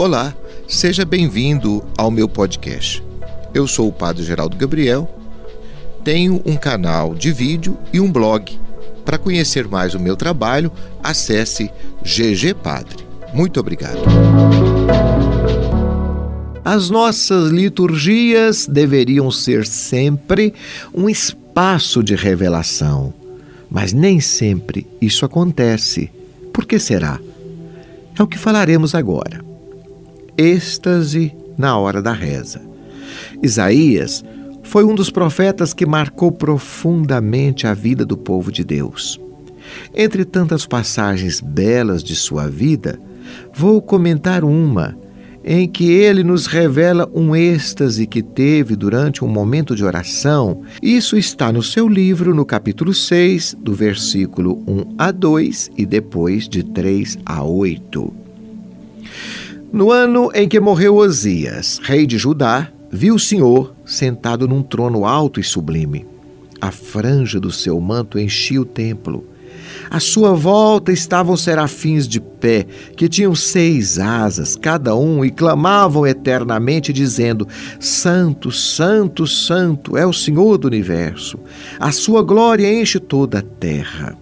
Olá, seja bem-vindo ao meu podcast. Eu sou o Padre Geraldo Gabriel, tenho um canal de vídeo e um blog. Para conhecer mais o meu trabalho, acesse GG Padre. Muito obrigado. As nossas liturgias deveriam ser sempre um espaço de revelação, mas nem sempre isso acontece. Por que será? É o que falaremos agora êxtase na hora da reza. Isaías foi um dos profetas que marcou profundamente a vida do povo de Deus. Entre tantas passagens belas de sua vida, vou comentar uma em que ele nos revela um êxtase que teve durante um momento de oração. Isso está no seu livro, no capítulo 6, do versículo 1 a 2 e depois de 3 a 8. No ano em que morreu Osias, rei de Judá, viu o Senhor sentado num trono alto e sublime. A franja do seu manto enchia o templo. À sua volta estavam serafins de pé, que tinham seis asas, cada um, e clamavam eternamente, dizendo: Santo, Santo, Santo é o Senhor do universo. A sua glória enche toda a terra.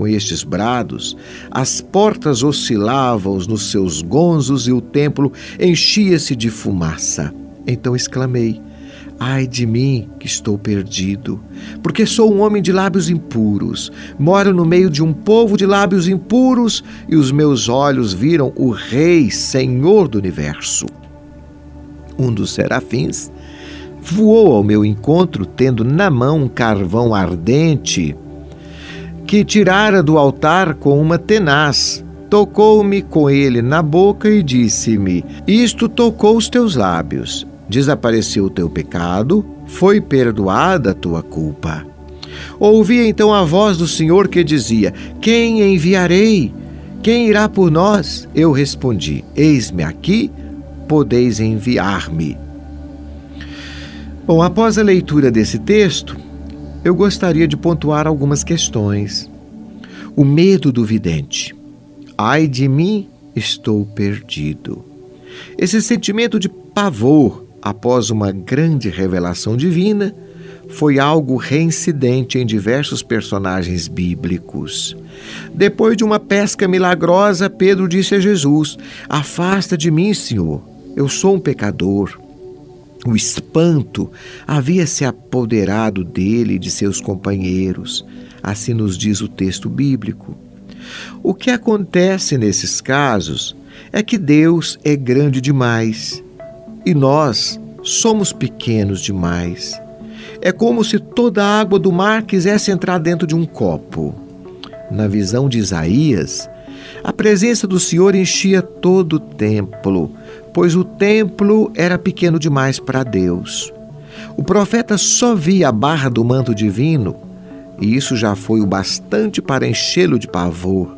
Com estes brados, as portas oscilavam nos seus gonzos e o templo enchia-se de fumaça. Então exclamei: Ai de mim, que estou perdido, porque sou um homem de lábios impuros, moro no meio de um povo de lábios impuros, e os meus olhos viram o Rei, Senhor do universo. Um dos serafins voou ao meu encontro, tendo na mão um carvão ardente que tirara do altar com uma tenaz. Tocou-me com ele na boca e disse-me: Isto tocou os teus lábios. Desapareceu o teu pecado, foi perdoada a tua culpa. Ouvi então a voz do Senhor que dizia: Quem enviarei? Quem irá por nós? Eu respondi: Eis-me aqui, podeis enviar-me. Bom, após a leitura desse texto, eu gostaria de pontuar algumas questões. O medo do vidente. Ai de mim, estou perdido. Esse sentimento de pavor após uma grande revelação divina foi algo reincidente em diversos personagens bíblicos. Depois de uma pesca milagrosa, Pedro disse a Jesus: Afasta de mim, Senhor, eu sou um pecador. O espanto havia se apoderado dele e de seus companheiros, assim nos diz o texto bíblico. O que acontece nesses casos é que Deus é grande demais e nós somos pequenos demais. É como se toda a água do mar quisesse entrar dentro de um copo. Na visão de Isaías, a presença do Senhor enchia todo o templo, pois o templo era pequeno demais para Deus. O profeta só via a barra do manto divino, e isso já foi o bastante para enchê-lo de pavor,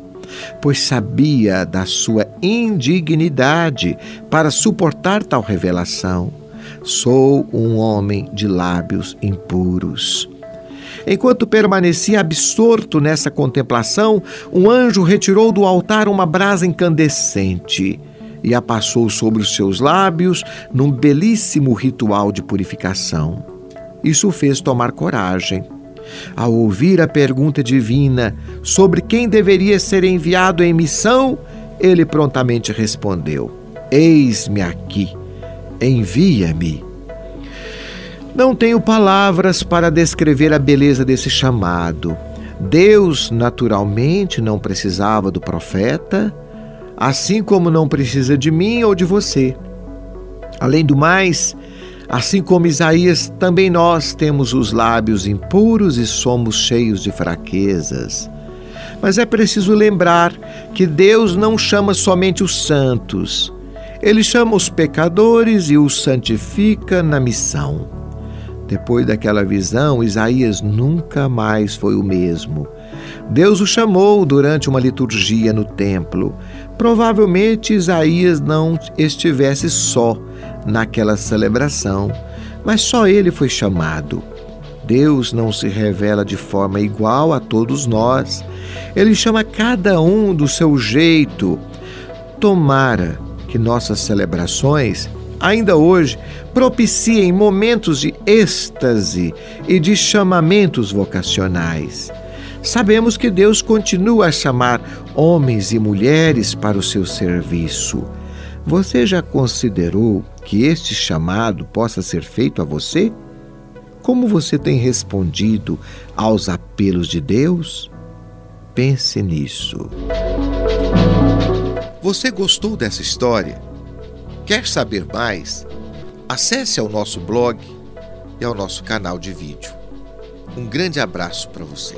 pois sabia da sua indignidade para suportar tal revelação. Sou um homem de lábios impuros. Enquanto permanecia absorto nessa contemplação, um anjo retirou do altar uma brasa incandescente e a passou sobre os seus lábios num belíssimo ritual de purificação. Isso fez tomar coragem. Ao ouvir a pergunta divina sobre quem deveria ser enviado em missão, ele prontamente respondeu: Eis-me aqui, envia-me. Não tenho palavras para descrever a beleza desse chamado. Deus, naturalmente, não precisava do profeta, assim como não precisa de mim ou de você. Além do mais, assim como Isaías, também nós temos os lábios impuros e somos cheios de fraquezas. Mas é preciso lembrar que Deus não chama somente os santos, ele chama os pecadores e os santifica na missão. Depois daquela visão, Isaías nunca mais foi o mesmo. Deus o chamou durante uma liturgia no templo. Provavelmente Isaías não estivesse só naquela celebração, mas só ele foi chamado. Deus não se revela de forma igual a todos nós. Ele chama cada um do seu jeito. Tomara que nossas celebrações, ainda hoje, propiciem momentos de êxtase e de chamamentos vocacionais. Sabemos que Deus continua a chamar homens e mulheres para o seu serviço. Você já considerou que este chamado possa ser feito a você? Como você tem respondido aos apelos de Deus? Pense nisso. Você gostou dessa história? Quer saber mais? Acesse ao nosso blog e ao nosso canal de vídeo. Um grande abraço para você.